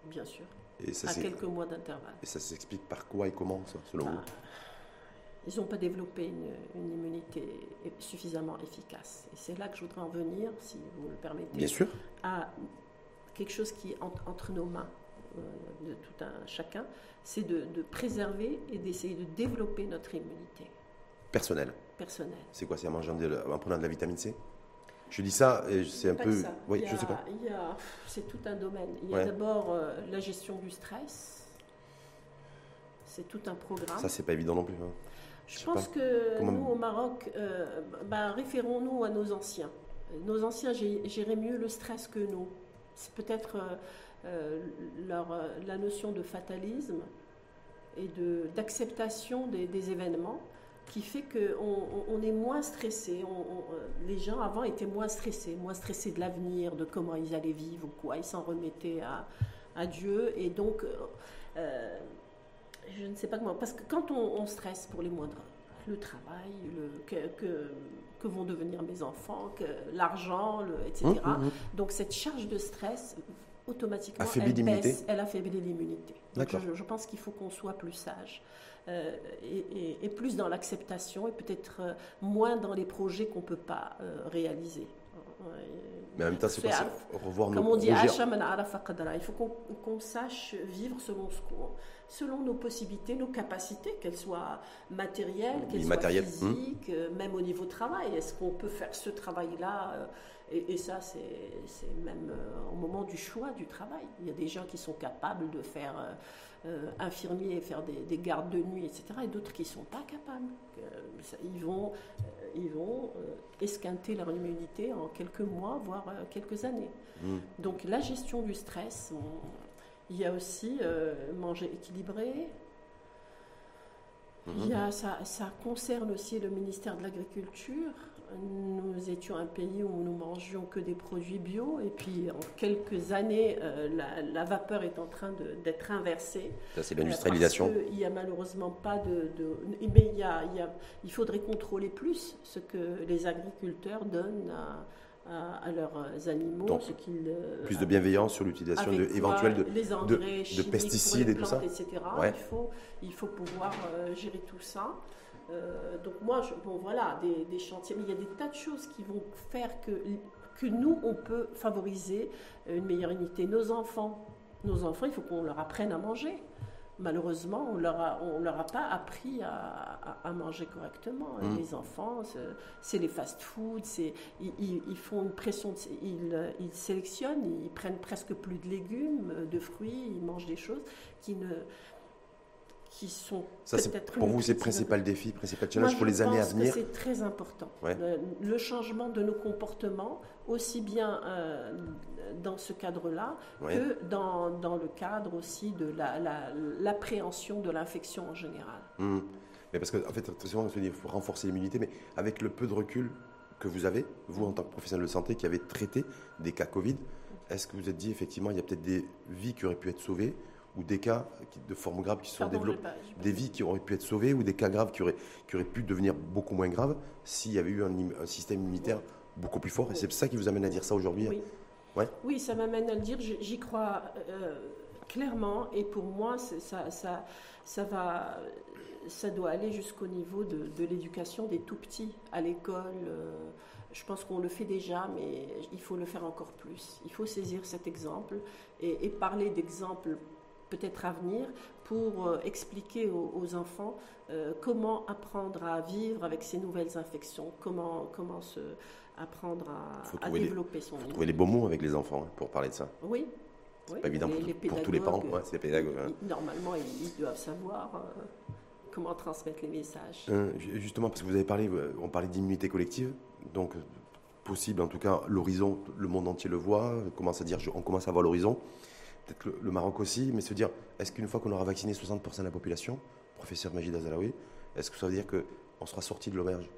Bien sûr. Et ça, à quelques mois d'intervalle. Et ça s'explique par quoi et comment, ça, selon bah, vous? Ils n'ont pas développé une, immunité suffisamment efficace. Et c'est là que je voudrais en venir, si vous le permettez, Bien sûr. à quelque chose qui est entre, nos mains, euh, de tout un chacun, c'est de, préserver et d'essayer de développer notre immunité. Personnelle. Personnelle. C'est quoi? C'est en, en prenant de la vitamine C? Je dis ça, et c'est un peu. Oui, je sais pas. C'est tout un domaine. Il y a d'abord euh, la gestion du stress. C'est tout un programme. Ça, c'est pas évident non plus. Hein. Je, pense que nous, au Maroc, euh, bah, référons-nous à nos anciens. Nos anciens géraient mieux le stress que nous. C'est peut-être euh, euh, leur, la notion de fatalisme et d'acceptation des, des, événements qui fait qu'on on est moins stressé. les gens avant étaient moins stressés, moins stressés de l'avenir, de comment ils allaient vivre ou quoi. Ils s'en remettaient à, à, Dieu. Et donc, je ne sais pas comment. Parce que quand on, stresse pour les moindres, le travail, le, que, que, vont devenir mes enfants, que l'argent, etc. Hum, hum, hum. Donc cette charge de stress, automatiquement, elle baisse, elle affaiblit l'immunité. Je, je, pense qu'il faut qu'on soit plus sage. Euh, et, plus dans l'acceptation et peut-être euh, moins dans les projets qu'on ne peut pas euh, réaliser. Mais en même temps, c'est pas revoir nos Comme on dit, il faut qu'on sache vivre selon, selon nos possibilités, nos capacités, qu'elles soient matérielles, qu'elles soient hum. physiques, euh, même au niveau travail. Est-ce qu'on peut faire ce travail-là euh, et, ça, c'est même au moment du choix du travail. Il y a des gens qui sont capables de faire euh, infirmiers, faire des, gardes de nuit, etc. Et d'autres qui ne sont pas capables. ils vont, euh, ils vont euh, esquinter leur immunité en quelques mois, voire quelques années. Mmh. Donc la gestion du stress, il y a aussi manger équilibré, il y a, ça, ça, concerne aussi le ministère de l'Agriculture nous étions un pays où nous mangions que des produits bio, et puis en quelques années, euh, la, vapeur est en train d'être inversée. Ça, c'est l'industrialisation. il n'y a malheureusement pas de. mais il, y a, il, faudrait contrôler plus ce que les agriculteurs donnent à, leurs animaux. ce euh, plus de bienveillance sur l'utilisation éventuelle de, de, pesticides et tout ça. Etc. Il, faut, il faut pouvoir euh, gérer tout ça. Euh, donc moi, je, bon voilà, des, chantiers, mais il y a des tas de choses qui vont faire que, que nous, on peut favoriser une meilleure unité. Nos enfants, nos enfants, il faut qu'on leur apprenne à manger. Malheureusement, on leur on leur a pas appris à, à, manger correctement. Mmh. Les enfants, c'est les fast-foods, ils, ils, font une pression, ils, ils sélectionnent, ils prennent presque plus de légumes, de fruits, ils mangent des choses qui ne qui sont Ça, pour vous, c'est le principal défi, principal challenge pour les années à venir C'est très important. Le, changement de nos comportements, aussi bien euh, dans ce cadre-là que dans, dans, le cadre aussi de l'appréhension de l'infection en général. Hum. Mais parce qu'en en fait, très souvent, on se dit qu'il faut renforcer l'immunité, mais avec le peu de recul que vous avez, vous en tant que professionnel de santé qui avez traité des cas Covid, est-ce que vous êtes dit effectivement il y a peut-être des vies qui auraient pu être sauvées ou des cas de formes graves qui sont développés, des vies qui auraient pu être sauvées ou des cas graves qui auraient, qui auraient pu devenir beaucoup moins graves s'il y avait eu un, système immunitaire beaucoup plus fort. Et c'est ça qui vous amène à dire ça aujourd'hui Oui, ouais oui ça m'amène à le dire. J'y crois euh, clairement. Et pour moi, ça, ça, ça, va, ça doit aller jusqu'au niveau de, de l'éducation des tout petits à l'école. Euh, je pense qu'on le fait déjà, mais il faut le faire encore plus. Il faut saisir cet exemple et, et parler d'exemples peut-être à venir pour euh, expliquer aux, enfants euh, comment apprendre à vivre avec ces nouvelles infections, comment, comment se, apprendre à, développer son Il faut trouver les bons mots avec les enfants hein, pour parler de ça. Oui. C'est pas évident pour, tous les parents, ouais, c'est pédagogues. Hein. Normalement, ils, doivent savoir euh, comment transmettre les messages. justement, parce que vous avez parlé, on parlait d'immunité collective, donc possible en tout cas, l'horizon, le monde entier le voit, on commence à dire, on commence à voir l'horizon peut-être le, Maroc aussi, mais se dire, est-ce qu'une fois qu'on aura vacciné 60% de la population, professeur Majid Azalaoui, est-ce que ça veut dire qu'on sera sorti de l'auberge?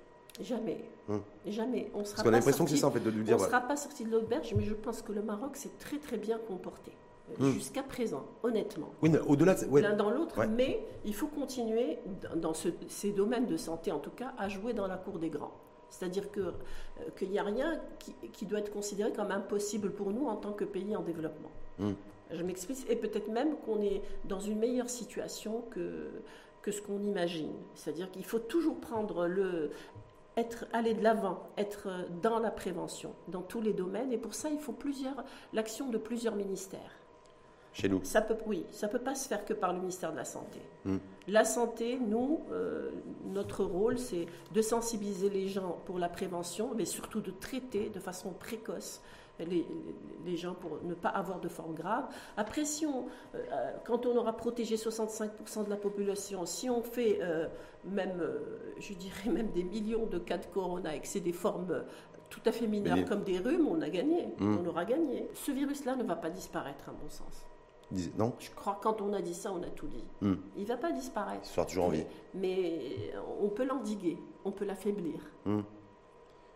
Jamais. Hum. Jamais. On sera Parce qu'on a l'impression que c'est ça en fait de nous dire. On ne sera pas sorti de l'auberge, mais je pense que le Maroc s'est très très bien comporté. Euh, hum. Jusqu'à présent, honnêtement. Oui, au-delà de... L'un dans l'autre, mais il faut continuer, dans ces domaines de santé en tout cas, à jouer dans la cour des grands. C'est-à-dire euh, qu'il n'y a rien qui, qui, doit être considéré comme impossible pour nous en tant que pays en développement. Hum. Je m'explique, et peut-être même qu'on est dans une meilleure situation que, que ce qu'on imagine. C'est-à-dire qu'il faut toujours prendre le, être, aller de l'avant, être dans la prévention, dans tous les domaines. Et pour ça, il faut plusieurs, l'action de plusieurs ministères. Chez nous ça peut, Oui, ça ne peut pas se faire que par le ministère de la Santé. Hmm. La santé, nous, euh, notre rôle, c'est de sensibiliser les gens pour la prévention, mais surtout de traiter de façon précoce les, gens pour ne pas avoir de forme grave. Après, si on, euh, quand on aura protégé 65% de la population, si on fait euh, même, euh, je dirais même des millions de cas de corona et que c'est des formes tout à fait mineures comme des rhumes, on a gagné. Hmm. On aura gagné. Ce virus-là ne va pas disparaître, à mon sens. Non? Je crois que quand on a dit ça, on a tout dit. Hmm. Il ne va pas disparaître. Il sera toujours en vie. Mais on peut l'endiguer, on peut l'affaiblir. Hmm.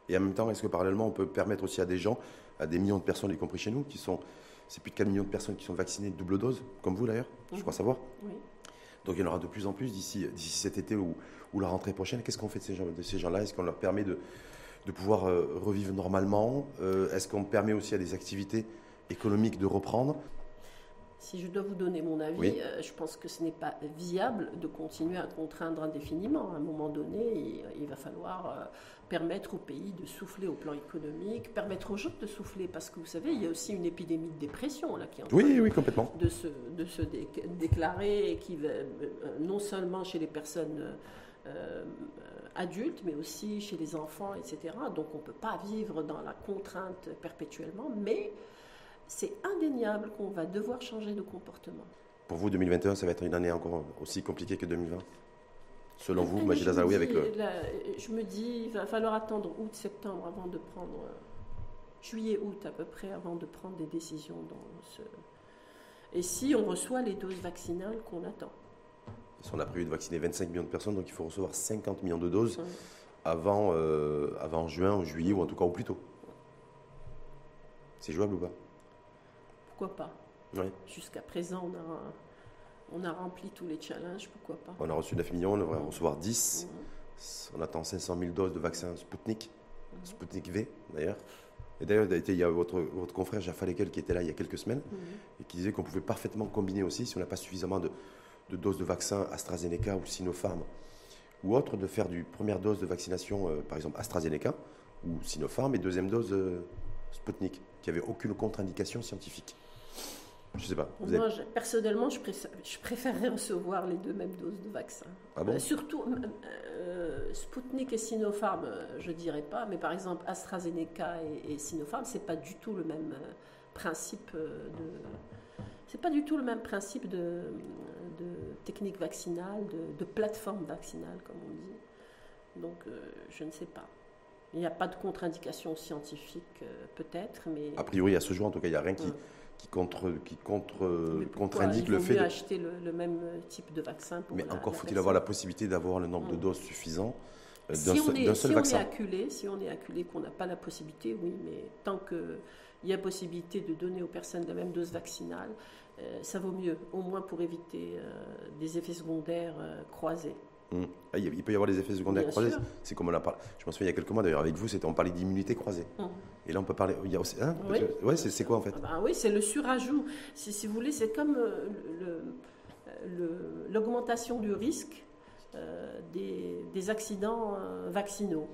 Et en même temps, est-ce que parallèlement, on peut permettre aussi à des gens à des millions de personnes, y compris chez nous, qui sont, c'est plus de 4 millions de personnes qui sont vaccinées de double dose, comme vous d'ailleurs, je crois savoir. Donc il y en aura de plus en plus d'ici, cet été ou, ou, la rentrée prochaine. Qu'est-ce qu'on fait de ces, gens, gens-là? Est-ce qu'on leur permet de, de pouvoir euh, revivre normalement? Euh, Est-ce qu'on permet aussi à des activités économiques de reprendre? Si je dois vous donner mon avis, euh, je pense que ce n'est pas viable de continuer à contraindre indéfiniment. À un moment donné, il, va falloir permettre au pays de souffler au plan économique, permettre aux gens de souffler, parce que vous savez, il y a aussi une épidémie de dépression là qui est en oui, oui, complètement. de se, de se déclarer, et qui va euh, non seulement chez les personnes adultes, mais aussi chez les enfants, etc. Donc on ne peut pas vivre dans la contrainte perpétuellement, mais c'est indéniable qu'on va devoir changer de comportement. Pour vous, 2021, ça va être une année encore aussi compliquée que 2020 Selon vous, Majid Azaoui, avec le... je me dis, il va falloir attendre août-septembre avant de prendre... Euh, juillet-août à peu près, avant de prendre des décisions dans ce... Et si on reçoit les doses vaccinales qu'on attend. On a prévu de vacciner 25 millions de personnes, donc il faut recevoir 50 millions de doses avant, euh, avant juin ou juillet, ou en tout cas au plus tôt. C'est jouable ou pas? Pourquoi pas? Jusqu'à présent, on a, on a rempli tous les challenges, pourquoi pas On a reçu 9 millions, on devrait en recevoir 10. On attend 500 000 doses de vaccin Sputnik, Sputnik V d'ailleurs. Et d'ailleurs, il y a votre, votre confrère Jaffa Lekel qui était là il y a quelques semaines et qui disait qu'on pouvait parfaitement combiner aussi, si on n'a pas suffisamment de, doses de vaccin AstraZeneca ou Sinopharm ou autre, de faire du première dose de vaccination, euh, par exemple AstraZeneca ou Sinopharm, et deuxième dose euh, Sputnik, qui n'avait aucune contre-indication scientifique. Je sais pas. Moi, personnellement, je, je, préférerais recevoir les deux mêmes doses de vaccin. Ah bon euh, surtout, euh, euh, Sputnik et Sinopharm, je dirais pas, mais par exemple, AstraZeneca et, Sinopharm, c'est pas du tout le même principe de. C'est pas du tout le même principe de, de technique vaccinale, de, de, plateforme vaccinale, comme on dit. Donc, je ne sais pas. Il n'y a pas de contre-indication scientifique, peut-être, mais. A priori, à ce jour, en tout cas, il n'y a rien qui qui contre qui contre contre-indique le fait de acheter le, même type de vaccin pour mais encore faut-il avoir la possibilité d'avoir le nombre de mm. doses suffisant euh, d'un seul, seul si vaccin. On est acculé, si on est acculé qu'on n'a pas la possibilité, oui, mais tant qu'il y a possibilité de donner aux personnes la même dose vaccinale, euh, ça vaut mieux, au moins pour éviter euh, des effets secondaires croisés. Ah, il peut y avoir des effets secondaires croisés. C'est comme on a parlé. Je me souviens il y a quelques mois d'ailleurs avec vous, c'était on parlait d'immunité croisée. Mm. Et là on peut parler. Il y a aussi. Hein, oui. ouais, c'est quoi en fait? Ah bah Oui, c'est le surajout. Si, si, vous voulez, c'est comme euh, l'augmentation du risque euh, des, accidents euh, vaccinaux,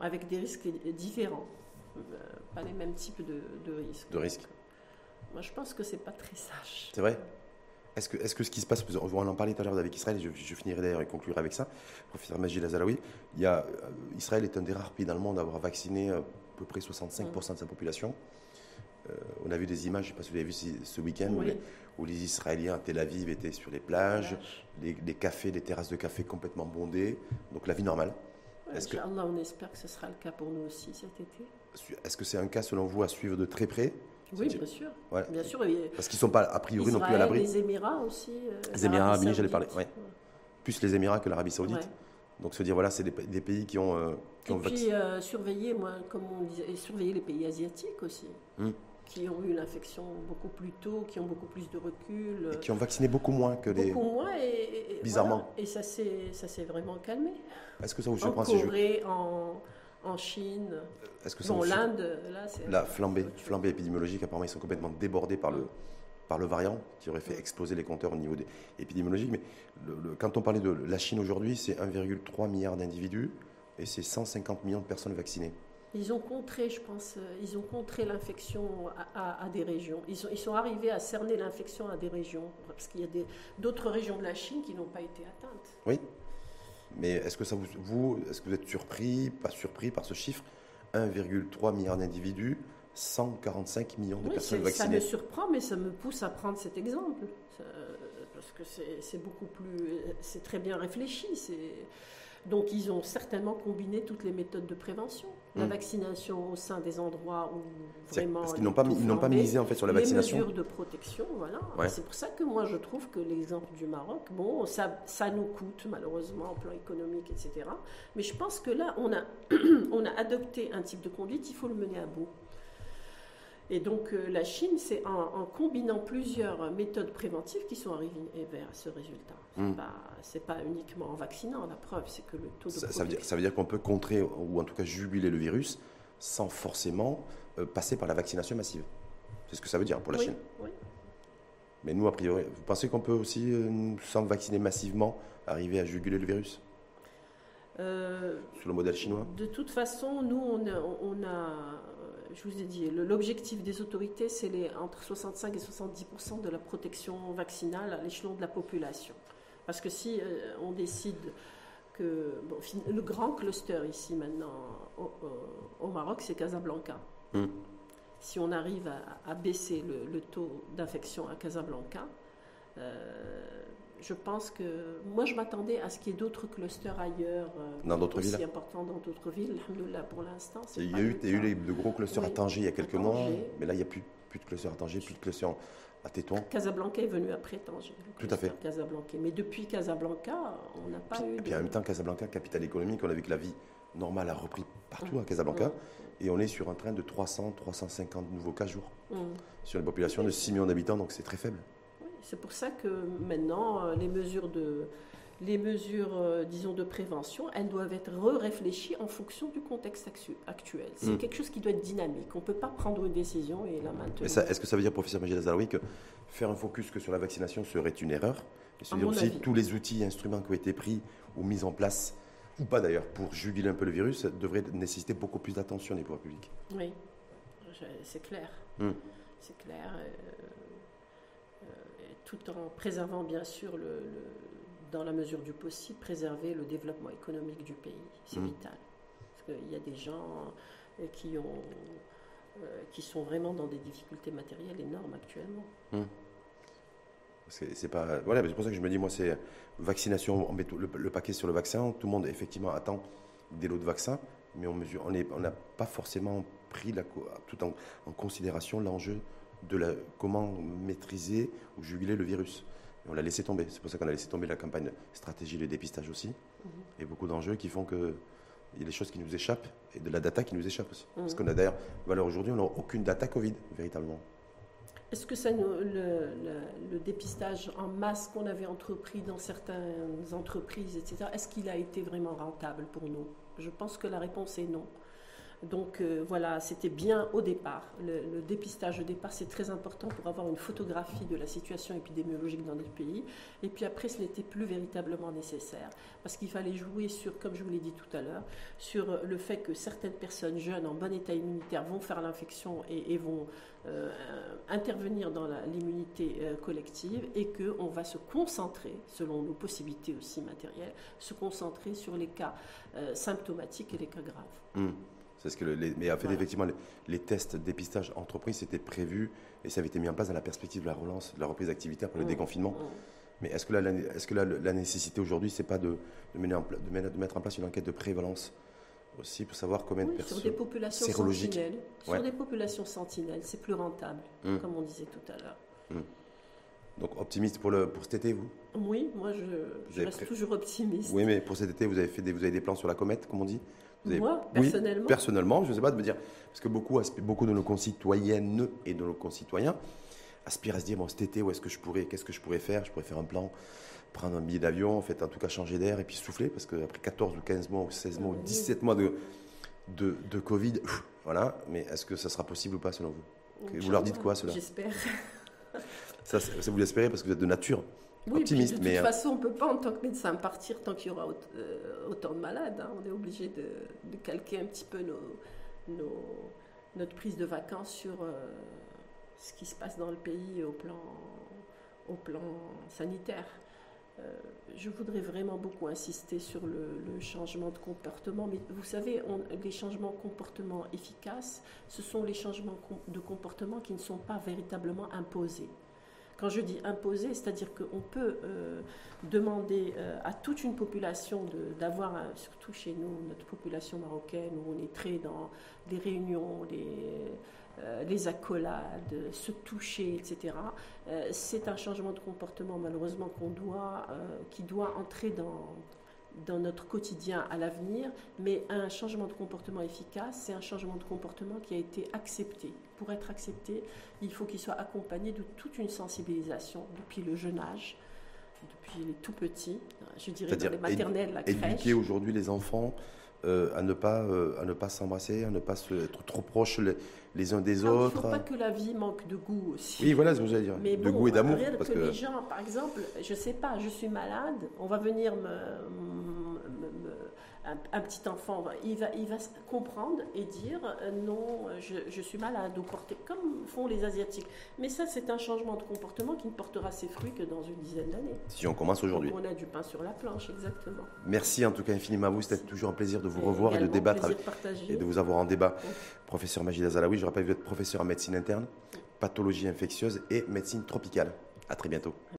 avec des risques différents, pas les mêmes types de, de risques. De risques. Moi, je pense que c'est pas très sage. C'est vrai? Est-ce que, est que, ce qui se passe, on en parlait tout à l'heure avec Israël, je, je finirai d'ailleurs et conclurai avec ça, professeur Majid Azalaoui, il y a, euh, Israël est un des rares pays dans le monde à avoir vacciné euh, à peu près 65% de sa population. Euh, on a vu des images, je ne sais pas si vous avez vu ce week-end, où, les Israéliens à Tel Aviv étaient sur les plages, les, cafés, les terrasses de café complètement bondées, donc la vie normale. Est-ce que, on espère que ce sera le cas pour nous aussi cet été. Est-ce que c'est un cas, selon vous, à suivre de très près? Oui, bien sûr. bien sûr. Parce qu'ils ne sont pas, a priori, non plus à l'abri. Les Émirats aussi. Euh, les Émirats j'allais parler. Ouais. Plus les Émirats que l'Arabie Saoudite. Donc se dire, voilà, c'est des, pays qui ont. Euh, qui Et puis euh, surveiller, moi, comme on disait, surveiller les pays asiatiques aussi. Hmm. Qui ont eu l'infection beaucoup plus tôt, qui ont beaucoup plus de recul. Et qui ont vacciné beaucoup moins que les. Beaucoup moins et. Bizarrement. Et ça s'est vraiment calmé. Est-ce que ça vous surprend En Corée, en en Chine. Est-ce que bon, l'Inde, là, c'est. La flambée, flambée épidémiologique, apparemment, ils sont complètement débordés par le, par le variant qui aurait fait exploser les compteurs au niveau des épidémiologiques. Mais quand on parlait de la Chine aujourd'hui, c'est 1,3 milliard d'individus et c'est 150 millions de personnes vaccinées. Ils ont contré, je pense, euh, ils ont contré l'infection à, des régions. Ils sont, ils sont arrivés à cerner l'infection à des régions, parce qu'il y a d'autres régions de la Chine qui n'ont pas été atteintes. Oui, mais est-ce que ça vous, vous est-ce que vous êtes surpris, pas surpris par ce chiffre? 1,3 milliard d'individus, 145 millions de personnes vaccinées. Ça me surprend, mais ça me pousse à prendre cet exemple. parce que c'est beaucoup plus. C'est très bien réfléchi. Donc, ils ont certainement combiné toutes les méthodes de prévention. La hmm. vaccination au sein des endroits où vraiment. Parce qu'ils n'ont pas, ils n'ont pas misé en fait sur la vaccination. Les mesures de protection, voilà. C'est pour ça que moi je trouve que l'exemple du Maroc, bon, ça, ça nous coûte malheureusement en plan économique, etc. Mais je pense que là, on a, [clears throat] on a adopté un type de conduite, il faut le mener à bout. Et donc euh, la Chine, c'est en, combinant plusieurs méthodes préventives qui sont arrivées vers ce résultat. Ce n'est hmm. pas, pas, uniquement en vaccinant, la preuve, c'est que le taux de ça, veut dire, ça veut dire qu'on peut contrer, ou en tout cas jubiler le virus, sans forcément euh, passer par la vaccination massive. C'est ce que ça veut dire pour la Chine. Oui. Mais nous, a priori, vous pensez qu'on peut aussi, sans vacciner massivement, arriver à juguler le virus? Euh, Sur le modèle chinois? De toute façon, nous, on a, je vous ai dit, l'objectif des autorités, c'est entre 65 et 70% de la protection vaccinale à l'échelon de la population. Parce que si euh, on décide que le grand cluster ici maintenant au, Maroc, c'est Casablanca. Hmm. Si on arrive à, baisser le, taux d'infection à Casablanca, euh, je pense que moi je m'attendais à ce qu'il y ait d'autres clusters ailleurs, euh, dans d'autres villes, aussi importants dans d'autres villes. Pour l'instant, il y a eu, eu les, de gros clusters à Tanger il y a quelques mois, mais là il n'y a plus, plus de clusters à Tanger, plus de clusters à Tétouan. Casablanca est venu après Tanger. Tout à fait. Casablanca. Mais depuis Casablanca, on n'a pas eu. Et puis en même temps, Casablanca, capitale économique, on a vu que la vie normale a repris partout à Casablanca. Et on est sur un train de 300, 350 nouveaux cas jour. Mmh. Sur une population de 6 millions d'habitants, donc c'est très faible. C'est pour ça que maintenant, euh, les mesures de, les mesures, euh, disons, de prévention, elles doivent être réfléchies en fonction du contexte actuel. C'est hmm. quelque chose qui doit être dynamique. On ne peut pas prendre une décision et la maintenir. Est-ce que ça veut dire, professeur Magid Azaroui, que faire un focus que sur la vaccination serait une erreur? C'est-à-dire aussi tous les outils et instruments qui ont été pris ou mis en place, ou pas d'ailleurs, pour juguler un peu le virus, devraient nécessiter beaucoup plus d'attention des pouvoirs publics. Oui, c'est clair. Hmm. C'est clair. Euh, tout en préservant bien sûr, le, dans la mesure du possible, préserver le développement économique du pays. C'est mmh. vital. Parce qu'il y a des gens euh, qui, ont, euh, qui sont vraiment dans des difficultés matérielles énormes actuellement. Mmh. C'est pas voilà, c'est pour ça que je me dis moi c'est vaccination, on met le, paquet sur le vaccin, tout le monde effectivement attend des lots de vaccins, mais on mesure, on n'a pas forcément pris la, tout en, en considération l'enjeu de la, comment maîtriser ou juguler le virus. on l'a laissé tomber. C'est pour ça qu'on a laissé tomber la campagne stratégie de dépistage aussi. Mhm. Et beaucoup d'enjeux qui font que il y a des choses qui nous échappent et de la data qui nous échappe aussi. Mhm. Parce qu'on a d'ailleurs, valeur aujourd'hui, on n'a aucune data Covid, véritablement. Est-ce que ça, le, le, dépistage en masse qu'on avait entrepris dans certaines entreprises, etc., est-ce qu'il a été vraiment rentable pour nous? Je pense que la réponse est non. Donc euh, voilà, c'était bien au départ. Le, dépistage au départ, c'est très important pour avoir une photographie de la situation épidémiologique dans notre pays. Et puis après, ce n'était plus véritablement nécessaire parce qu'il fallait jouer sur, comme je vous l'ai dit tout à l'heure, sur le fait que certaines personnes jeunes en bon état immunitaire vont faire l'infection et, vont euh, intervenir dans l'immunité euh, collective et qu'on va se concentrer, selon nos possibilités aussi matérielles, se concentrer sur les cas symptomatiques et les cas graves. Mmh. C'est ce que mais en fait, effectivement, les, tests dépistage entreprise c'était prévu et ça avait été mis en place dans la perspective de la relance, de la reprise activitaire pour le mmh. déconfinement. Mmh. Mais est-ce que, là, est-ce que la nécessité aujourd'hui, c'est pas de, de, mener en, de, mettre en place une enquête de prévalence aussi pour savoir combien de personnes sur des populations sentinelles, sur des populations sentinelles, c'est plus rentable, mmh. comme on disait tout à l'heure. Donc optimiste pour, le, pour cet été, vous? Oui, moi je, je reste toujours optimiste. Oui, mais pour cet été, vous avez, fait des, vous avez des plans sur la comète, comme on dit? Moi, personnellement Personnellement, je ne sais pas, de me dire, parce que beaucoup, beaucoup de nos concitoyennes et de nos concitoyens aspirent à se dire, bon, cet été, où est-ce que je pourrais, qu'est-ce que je pourrais faire? Je pourrais faire un plan, prendre un billet d'avion, en fait, en tout cas changer d'air et puis souffler, parce qu'après 14 ou 15 mois, ou 16 mois, ou 17 mois de, de, de Covid, voilà, mais est-ce que ça sera possible ou pas selon vous? Vous leur dites quoi, cela? J'espère. ça, ça, vous l'espérez parce que vous êtes de nature oui, optimiste. de toute euh, façon, on ne peut pas, en tant que médecin, partir tant qu'il y aura euh, autant de malades. Hein. On est obligé de, calquer un petit peu nos, notre prise de vacances sur euh, ce qui se passe dans le pays au plan, au plan sanitaire. je voudrais vraiment beaucoup insister sur le, changement de comportement. Mais vous savez, les changements de comportement efficaces, ce sont les changements de comportement qui ne sont pas véritablement imposés. Quand je dis imposer, c'est-à-dire qu'on peut euh, demander euh, à toute une population d'avoir, surtout chez nous, notre population marocaine, où on est très dans les réunions, les, euh, accolades, se toucher, etc. c'est un changement de comportement malheureusement qu'on doit, qui doit entrer dans notre quotidien à l'avenir, mais un changement de comportement efficace, c'est un changement de comportement qui a été accepté. Pour être accepté, il faut qu'il soit accompagné de toute une sensibilisation depuis le jeune âge, depuis les tout petits, je dirais dans les maternelles, la crèche. Éduquer aujourd'hui les enfants euh, à ne pas, euh, à ne pas s'embrasser, à ne pas se, être trop proches les, uns des autres. Il ne faut pas que la vie manque de goût aussi. Oui, voilà ce que j'allais dire. Mais de goût et d'amour. Parce que, les gens, par exemple, je ne sais pas, je suis malade, on va venir me un, petit enfant, il va, il va comprendre et dire euh, non, je, suis malade ou porter, comme font les Asiatiques. Mais ça, c'est un changement de comportement qui ne portera ses fruits que dans une dizaine d'années. Si on commence aujourd'hui. On a du pain sur la planche, exactement. Merci en tout cas infiniment à vous. C'était toujours un plaisir de vous revoir et de débattre et de vous avoir en débat. Professeur Majid Azalaoui, je rappelle vous êtes professeur en médecine interne, pathologie infectieuse et médecine tropicale. À très bientôt.